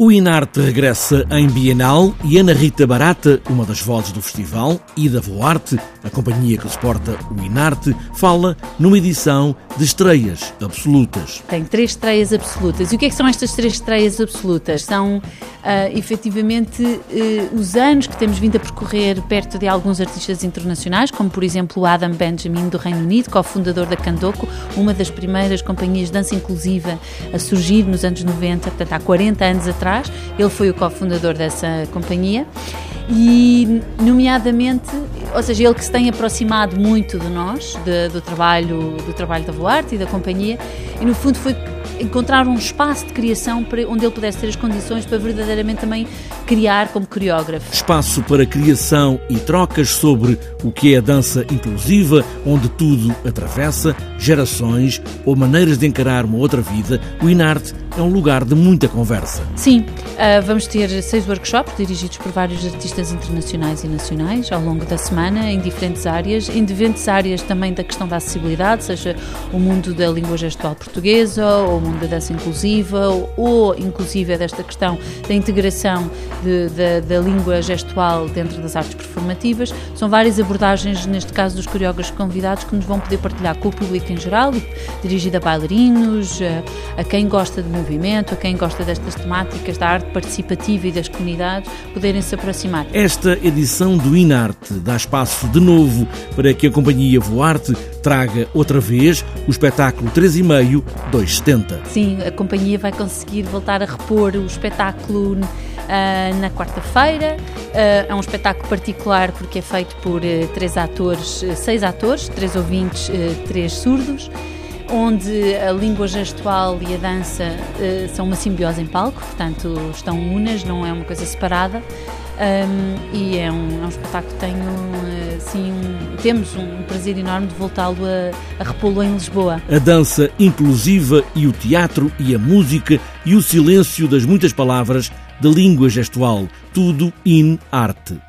O Inarte regressa em Bienal e Ana Rita Barata, uma das vozes do festival, e da Voarte, a companhia que suporta o Inarte, fala numa edição de estreias absolutas. Tem três estreias absolutas. E o que, é que são estas três estreias absolutas? São, uh, efetivamente, uh, os anos que temos vindo a percorrer perto de alguns artistas internacionais, como, por exemplo, o Adam Benjamin, do Reino Unido, cofundador da Candoco, uma das primeiras companhias de dança inclusiva a surgir nos anos 90, portanto, há 40 anos atrás. Ele foi o cofundador dessa companhia e, nomeadamente, ou seja, ele que se tem aproximado muito de nós, de, do trabalho do trabalho da Voarte e da companhia, e no fundo foi encontrar um espaço de criação para, onde ele pudesse ter as condições para verdadeiramente também criar como coreógrafo. Espaço para criação e trocas sobre o que é a dança inclusiva, onde tudo atravessa gerações ou maneiras de encarar uma outra vida, o Inarte é um lugar de muita conversa. Sim, uh, vamos ter seis workshops dirigidos por vários artistas internacionais e nacionais ao longo da semana, em diferentes áreas, em diferentes áreas também da questão da acessibilidade, seja o mundo da língua gestual portuguesa ou mundo da dança inclusiva ou, inclusive, desta questão da integração de, de, da língua gestual dentro das artes performativas. São várias abordagens, neste caso dos coreógrafos convidados, que nos vão poder partilhar com o público em geral, dirigida a bailarinos, a, a quem gosta de movimento, a quem gosta destas temáticas da arte participativa e das comunidades, poderem se aproximar. Esta edição do Inarte dá espaço de novo para que a companhia Voarte traga outra vez o espetáculo 3,5 270. Sim, a companhia vai conseguir voltar a repor o espetáculo uh, na quarta-feira. Uh, é um espetáculo particular porque é feito por uh, três atores, seis atores, três ouvintes, três surdos onde a língua gestual e a dança uh, são uma simbiose em palco, portanto estão unas, não é uma coisa separada. Um, e é um, é um espetáculo que tenho, assim, um, temos um prazer enorme de voltá-lo a, a repô-lo em Lisboa. A dança inclusiva e o teatro e a música e o silêncio das muitas palavras da língua gestual, tudo in arte.